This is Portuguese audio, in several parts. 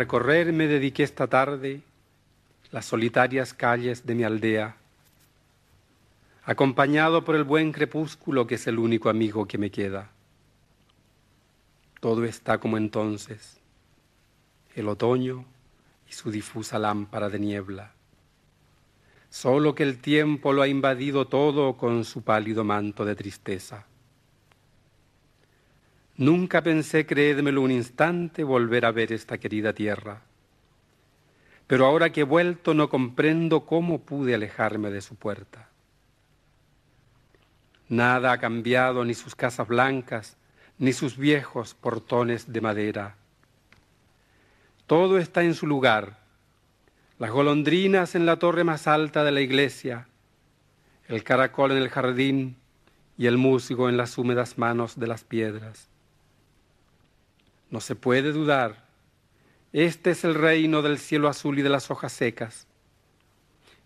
Recorrer me dediqué esta tarde las solitarias calles de mi aldea, acompañado por el buen crepúsculo que es el único amigo que me queda. Todo está como entonces, el otoño y su difusa lámpara de niebla. Solo que el tiempo lo ha invadido todo con su pálido manto de tristeza. Nunca pensé, creédmelo un instante, volver a ver esta querida tierra. Pero ahora que he vuelto no comprendo cómo pude alejarme de su puerta. Nada ha cambiado, ni sus casas blancas, ni sus viejos portones de madera. Todo está en su lugar. Las golondrinas en la torre más alta de la iglesia, el caracol en el jardín y el músico en las húmedas manos de las piedras. No se puede dudar. Este es el reino del cielo azul y de las hojas secas,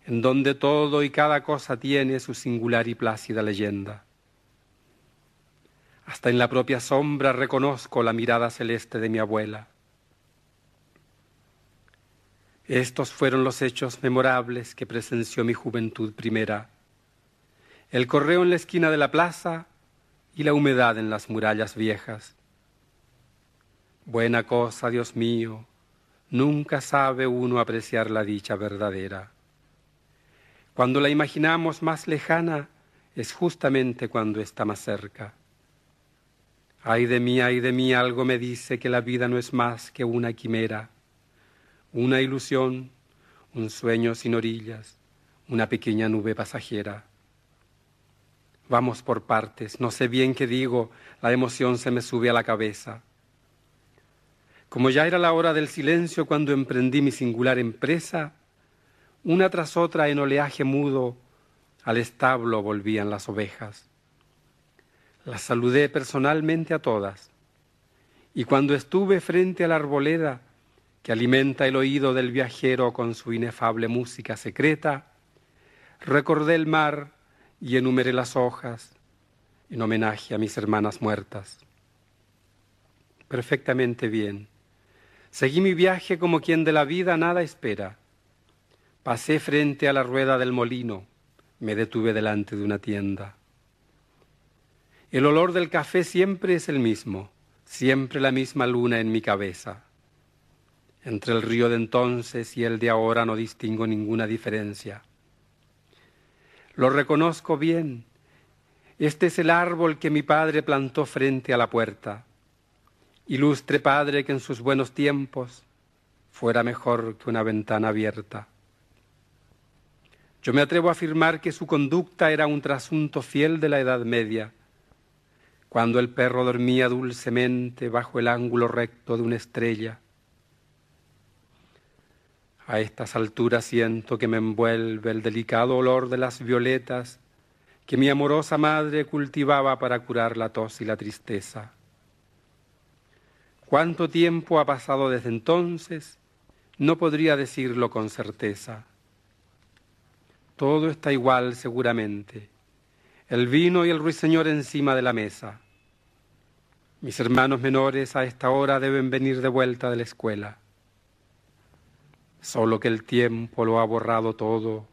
en donde todo y cada cosa tiene su singular y plácida leyenda. Hasta en la propia sombra reconozco la mirada celeste de mi abuela. Estos fueron los hechos memorables que presenció mi juventud primera. El correo en la esquina de la plaza y la humedad en las murallas viejas. Buena cosa, Dios mío, nunca sabe uno apreciar la dicha verdadera. Cuando la imaginamos más lejana es justamente cuando está más cerca. Ay de mí, ay de mí, algo me dice que la vida no es más que una quimera, una ilusión, un sueño sin orillas, una pequeña nube pasajera. Vamos por partes, no sé bien qué digo, la emoción se me sube a la cabeza. Como ya era la hora del silencio cuando emprendí mi singular empresa, una tras otra en oleaje mudo al establo volvían las ovejas. Las saludé personalmente a todas, y cuando estuve frente a la arboleda que alimenta el oído del viajero con su inefable música secreta, recordé el mar y enumeré las hojas en homenaje a mis hermanas muertas. Perfectamente bien. Seguí mi viaje como quien de la vida nada espera. Pasé frente a la rueda del molino, me detuve delante de una tienda. El olor del café siempre es el mismo, siempre la misma luna en mi cabeza. Entre el río de entonces y el de ahora no distingo ninguna diferencia. Lo reconozco bien. Este es el árbol que mi padre plantó frente a la puerta. Ilustre padre que en sus buenos tiempos fuera mejor que una ventana abierta. Yo me atrevo a afirmar que su conducta era un trasunto fiel de la Edad Media, cuando el perro dormía dulcemente bajo el ángulo recto de una estrella. A estas alturas siento que me envuelve el delicado olor de las violetas que mi amorosa madre cultivaba para curar la tos y la tristeza. ¿Cuánto tiempo ha pasado desde entonces? No podría decirlo con certeza. Todo está igual seguramente. El vino y el ruiseñor encima de la mesa. Mis hermanos menores a esta hora deben venir de vuelta de la escuela. Solo que el tiempo lo ha borrado todo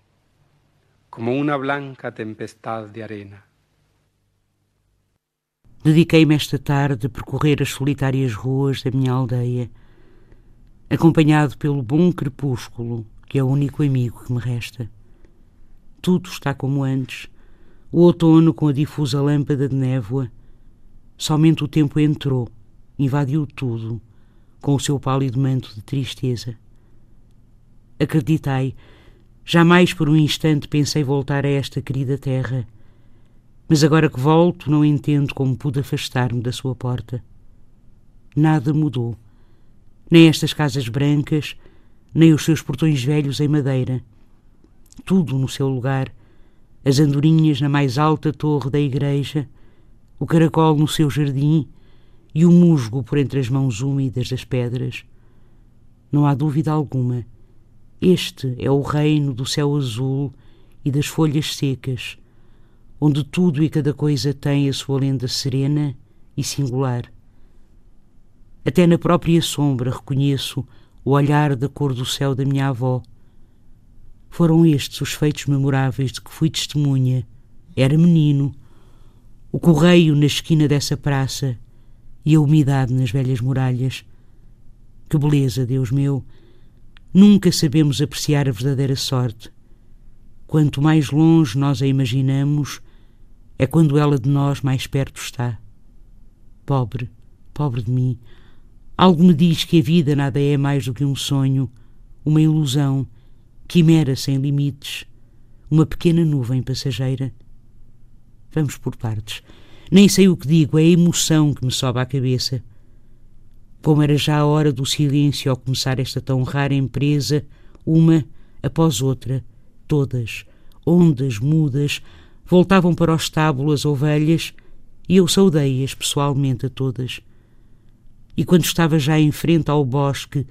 como una blanca tempestad de arena. Dediquei-me esta tarde a percorrer as solitárias ruas da minha aldeia, acompanhado pelo bom crepúsculo, que é o único amigo que me resta. Tudo está como antes, o outono com a difusa lâmpada de névoa. Somente o tempo entrou, invadiu tudo, com o seu pálido manto de tristeza. Acreditei, Jamais por um instante pensei voltar a esta querida terra. Mas agora que volto, não entendo como pude afastar-me da sua porta. Nada mudou. Nem estas casas brancas, nem os seus portões velhos em madeira. Tudo no seu lugar. As andorinhas na mais alta torre da igreja, o caracol no seu jardim e o musgo por entre as mãos úmidas das pedras. Não há dúvida alguma este é o reino do céu azul e das folhas secas, onde tudo e cada coisa tem a sua lenda serena e singular. Até na própria sombra reconheço o olhar da cor do céu da minha avó. Foram estes os feitos memoráveis de que fui testemunha. Era menino. O correio na esquina dessa praça e a umidade nas velhas muralhas. Que beleza, Deus meu! Nunca sabemos apreciar a verdadeira sorte. Quanto mais longe nós a imaginamos, é quando ela de nós mais perto está. Pobre, pobre de mim, algo me diz que a vida nada é mais do que um sonho, uma ilusão, quimera sem limites, uma pequena nuvem passageira. Vamos por partes. Nem sei o que digo, é a emoção que me sobe à cabeça como era já a hora do silêncio ao começar esta tão rara empresa, uma após outra, todas, ondas mudas, voltavam para o estábulo as ovelhas e eu saudei-as pessoalmente a todas. E quando estava já em frente ao bosque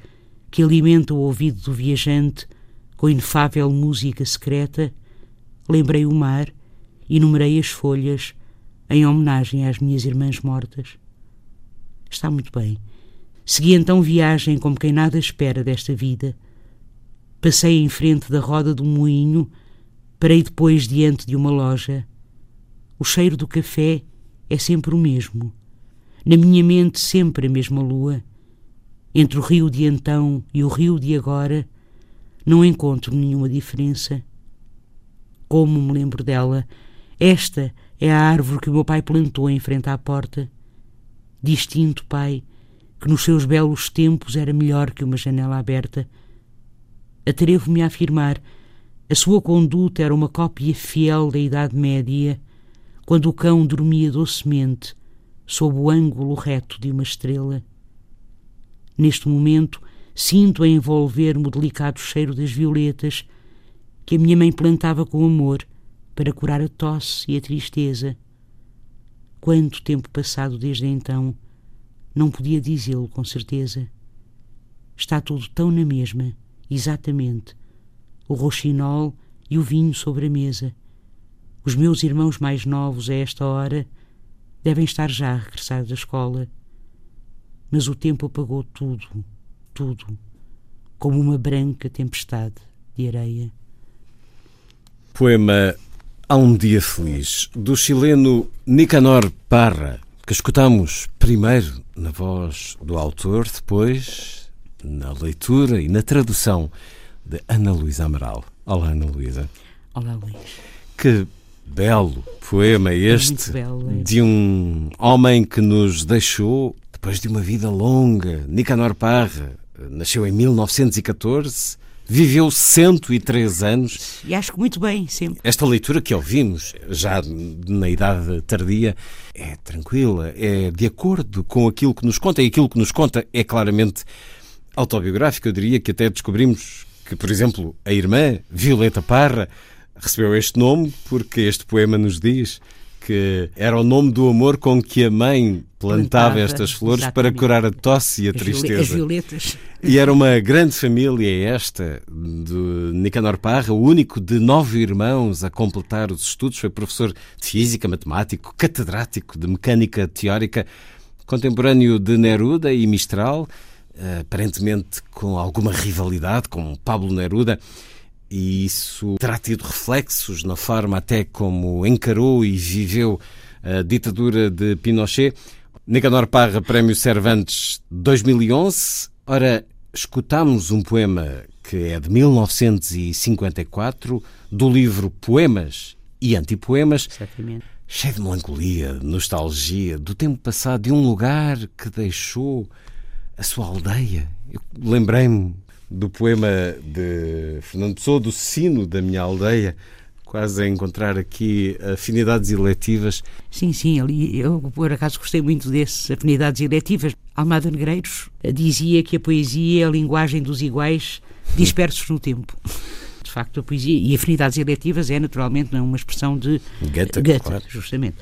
que alimenta o ouvido do viajante com inefável música secreta, lembrei o mar e numerei as folhas em homenagem às minhas irmãs mortas. Está muito bem. Segui então viagem como quem nada espera desta vida. Passei em frente da roda do moinho, parei depois diante de uma loja. O cheiro do café é sempre o mesmo. Na minha mente sempre a mesma lua. Entre o rio de então e o rio de agora, não encontro nenhuma diferença. Como me lembro dela, esta é a árvore que o meu pai plantou em frente à porta. Distinto, pai, que nos seus belos tempos era melhor que uma janela aberta. Atrevo-me a afirmar, a sua conduta era uma cópia fiel da Idade Média, quando o cão dormia docemente sob o ângulo reto de uma estrela. Neste momento, sinto a envolver-me o delicado cheiro das violetas que a minha mãe plantava com amor para curar a tosse e a tristeza. Quanto tempo passado desde então! Não podia dizê-lo com certeza. Está tudo tão na mesma, exatamente. O roxinol e o vinho sobre a mesa. Os meus irmãos mais novos, a esta hora, devem estar já a regressar da escola. Mas o tempo apagou tudo, tudo, como uma branca tempestade de areia. Poema Há um Dia Feliz, do chileno Nicanor Parra que escutamos primeiro na voz do autor, depois na leitura e na tradução de Ana Luísa Amaral. Olá, Ana Luísa. Olá, Luís. Que belo poema este é belo, de um homem que nos deixou depois de uma vida longa. Nicanor Parra nasceu em 1914 Viveu 103 anos. E acho que muito bem, sempre. Esta leitura que ouvimos, já na idade tardia, é tranquila, é de acordo com aquilo que nos conta, e aquilo que nos conta é claramente autobiográfico. Eu diria que até descobrimos que, por exemplo, a irmã Violeta Parra recebeu este nome porque este poema nos diz que era o nome do amor com que a mãe plantava, plantava estas flores exatamente. para curar a tosse e a tristeza. As violetas. E era uma grande família esta, de Nicanor Parra, o único de nove irmãos a completar os estudos. Foi professor de física, matemático, catedrático de mecânica teórica, contemporâneo de Neruda e Mistral, aparentemente com alguma rivalidade com Pablo Neruda e isso terá tido reflexos na forma até como encarou e viveu a ditadura de Pinochet. Nicanor Parra, Prémio Cervantes 2011. Ora, escutamos um poema que é de 1954, do livro Poemas e Antipoemas. Exatamente. Cheio de melancolia, nostalgia, do tempo passado, de um lugar que deixou a sua aldeia. Eu lembrei-me do poema de Fernando Pessoa, do Sino da Minha Aldeia, quase a encontrar aqui afinidades eletivas. Sim, sim, ali eu por acaso gostei muito dessas afinidades eletivas. Almada Negreiros dizia que a poesia é a linguagem dos iguais dispersos no tempo. De facto, a poesia e afinidades eletivas é naturalmente uma expressão de Goethe, justamente.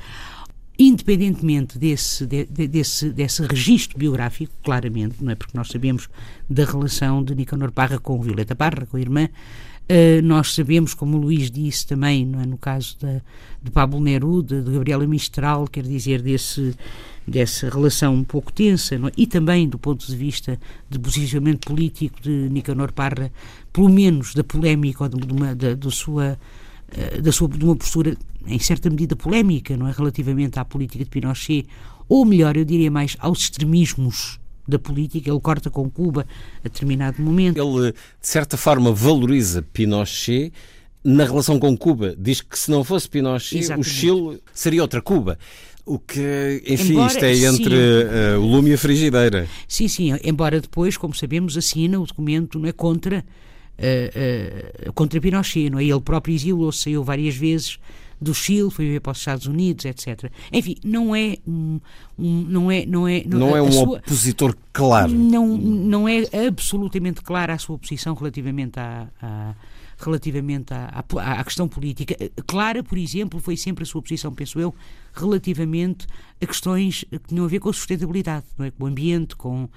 Independentemente desse, de, desse, desse registro biográfico, claramente, não é? Porque nós sabemos da relação de Nicanor Parra com Violeta Parra, com a irmã, Uh, nós sabemos, como o Luís disse também, não é, no caso de, Pablo Neruda, de Gabriela Mistral, quer dizer, desse, dessa relação um pouco tensa, é? e também do ponto de vista de posicionamento político de Nicanor Parra, pelo menos da polémica ou de, de uma, da, sua da sua, de uma postura em certa medida polémica, não é, relativamente à política de Pinochet, ou melhor, eu diria mais aos extremismos da política, ele corta com Cuba a determinado momento. Ele, de certa forma, valoriza Pinochet na relação com Cuba. Diz que se não fosse Pinochet, Exatamente. o Chile seria outra Cuba. O que, enfim, embora, isto é entre uh, o lume e a frigideira. Sim, sim, embora depois, como sabemos, assina o documento não é, contra, uh, uh, contra Pinochet. Não é? Ele próprio exilou-se, saiu várias vezes do Chile, foi viver para os Estados Unidos, etc. Enfim, não é um, um não é não é não, não é um sua, opositor claro. Não não é absolutamente clara a sua posição relativamente à, à relativamente à, à, à, questão política. Clara, por exemplo, foi sempre a sua posição, penso eu, relativamente a questões que tinham a ver com a sustentabilidade, não é? com o ambiente, com eh,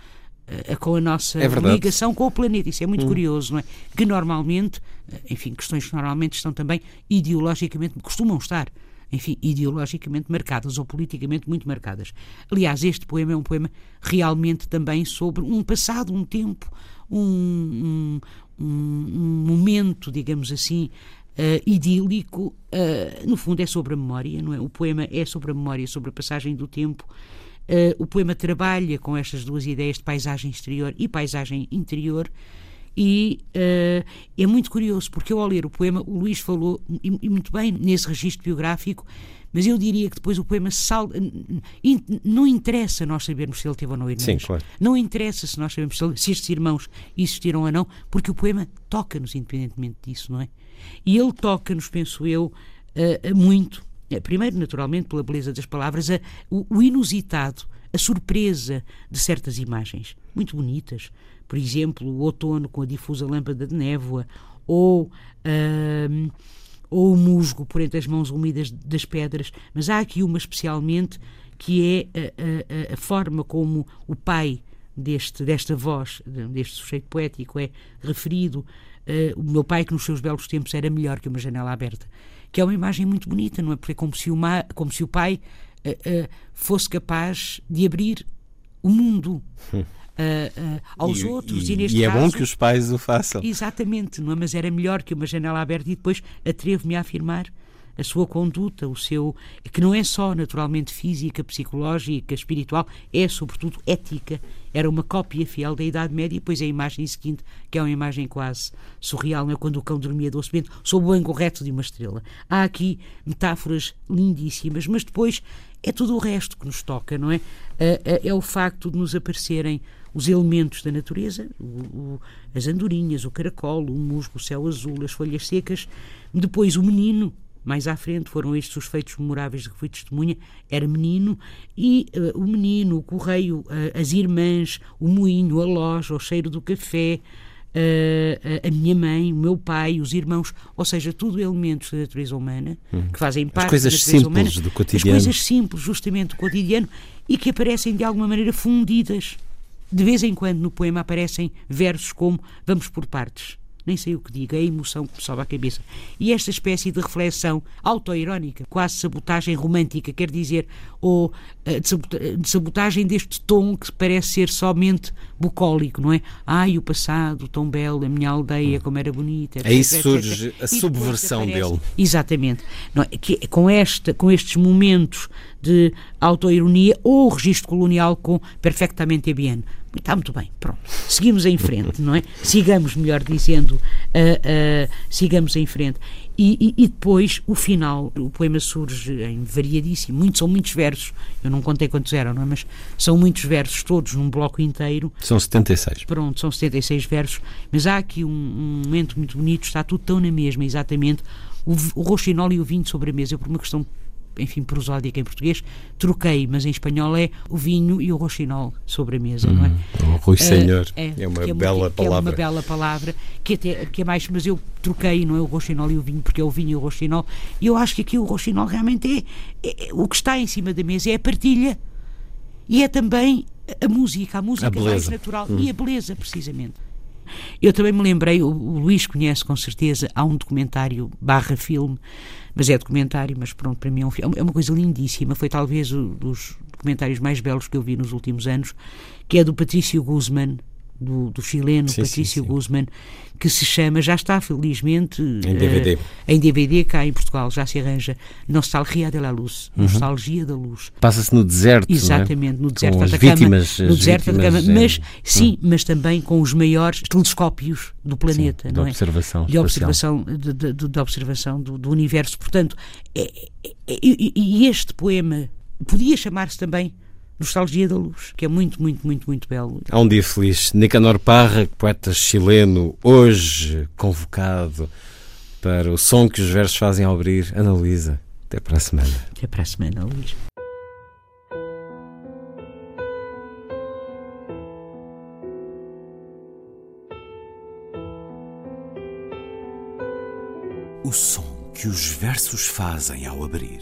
com a nossa é ligação com o planeta. Isso é muito hum. curioso, não é? Que normalmente, eh, enfim, questões que normalmente estão também ideologicamente, costumam estar, enfim, ideologicamente marcadas ou politicamente muito marcadas. Aliás, este poema é um poema realmente também sobre um passado, um tempo, um, um, um momento, digamos assim, Uh, idílico, uh, no fundo é sobre a memória, não é? O poema é sobre a memória, sobre a passagem do tempo Uh, o poema trabalha com estas duas ideias de paisagem exterior e paisagem interior. E uh, é muito curioso, porque eu, ao ler o poema, o Luís falou, e, e, muito bem, nesse registro biográfico, mas eu diria que depois o poema sal, não interessa nós sabermos se ele teve ou não irmãos. Sim, claro. Não interessa se nós sabemos se, estes irmãos existiram ou não, porque o poema toca-nos independentemente disso, não é? E ele toca-nos, penso eu, uh, muito primeiro, naturalmente, pela beleza das palavras, a, o, o, inusitado, a surpresa de certas imagens, muito bonitas. Por exemplo, o outono com a difusa lâmpada de névoa, ou, uh, ou o musgo por entre as mãos úmidas das pedras. Mas há aqui uma especialmente que é a, a, a forma como o pai deste, desta voz, deste sujeito poético, é referido. Uh, o meu pai, que nos seus belos tempos era melhor que uma janela aberta que é uma imagem muito bonita, não é? Porque é como se, uma, como se o pai uh, uh, fosse capaz de abrir o mundo. Uh, aos e, outros e, e neste e é caso, bom que os pais o façam exatamente, não é? mas era melhor que uma janela aberta e depois atrevo-me a afirmar a sua conduta, o seu que não é só naturalmente física, psicológica, espiritual, é sobretudo ética. Era uma cópia fiel da Idade Média, e depois a imagem seguinte, que é uma imagem quase surreal, não é? quando o cão dormia docemente, sob o ângulo reto de uma estrela. Há aqui metáforas lindíssimas, mas depois é tudo o resto que nos toca, não é? É o facto de nos aparecerem os elementos da natureza, o, o, as andorinhas, o caracol, o musgo, o céu azul, as folhas secas, depois o menino, mais à frente foram estes os feitos memoráveis de que fui testemunha. Era menino e uh, o menino, o correio, uh, as irmãs, o moinho, a loja, o cheiro do café, uh, a minha mãe, o meu pai, os irmãos, ou seja, tudo elementos da natureza humana hum. que fazem parte as coisas da simples humana, do cotidiano. As coisas simples, justamente do cotidiano, e que aparecem de alguma maneira fundidas. De vez em quando no poema aparecem versos como Vamos por partes nem sei o que diga, é a emoção que me sobe à cabeça. E esta espécie de reflexão autoirónica, quase sabotagem romântica, quer dizer, ou uh, de sabotagem deste tom que parece ser somente bucólico, não é? Ai, o passado, tão belo, a minha aldeia, como era bonita. Etc, Aí surge etc. a subversão dele. Exatamente. Não é? que, com, esta, com estes momentos de autoironia ou registro colonial com perfectamente bien. Está muito bem, pronto. Seguimos em frente, não é? Sigamos, melhor dizendo, uh, sigamos em frente. E, e, e, depois o final, o poema surge em variadíssimo, muitos, são muitos versos, eu não contei quantos eram, não é? mas são muitos versos, todos num bloco inteiro. São 76. Pronto, são 76 versos, mas há aqui um, um momento muito bonito, está tudo tão na mesma, exatamente, o, o roxinol e o vinho sobre a mesa, por uma questão enfim, prosódica em português, troquei, mas em espanhol é o vinho e o roxinol sobre a mesa, não é? Hum, o ruissenhor, uh, é, é, uma é bela que, palavra. é uma bela palavra, que, até, que é mais, mas eu troquei, não é o roxinol e o vinho, porque é o vinho e o roxinol, e eu acho que aqui o roxinol realmente é, é, é o que está em cima da mesa, é a partilha, e é também a música, a música a mais natural, hum. e a beleza, precisamente. Eu também me lembrei, o, Luís conhece com certeza, há um documentário barra filme mas é documentário, mas pronto, para mim é, um, é uma coisa lindíssima. Foi talvez um dos documentários mais belos que eu vi nos últimos anos, que é do Patrício Guzman, do, do chileno sim, Patrício sim, sim. Guzman, que se chama, já está felizmente em DVD. Uh, em DVD cá em Portugal, já se arranja Nostalgia de la Luz, uhum. Nostalgia da Luz. Passa-se no deserto, Exatamente, é? no deserto com as vítimas, cama, no deserto vítimas, cama, mas sim, uhum. mas também com os maiores telescópios do planeta, de não observação é? De observação, de, de, de, de observação do, do, universo. Portanto, é, é, é, e este poema podia chamar-se também Nostalgia da Luz, que é muito, muito, muito, muito belo. Há um dia feliz. Nicanor Parra, poeta chileno, hoje convocado para o som que os versos fazem ao abrir. Ana Luísa, até para a semana. Até para a semana, Luís. O som que os versos fazem ao abrir.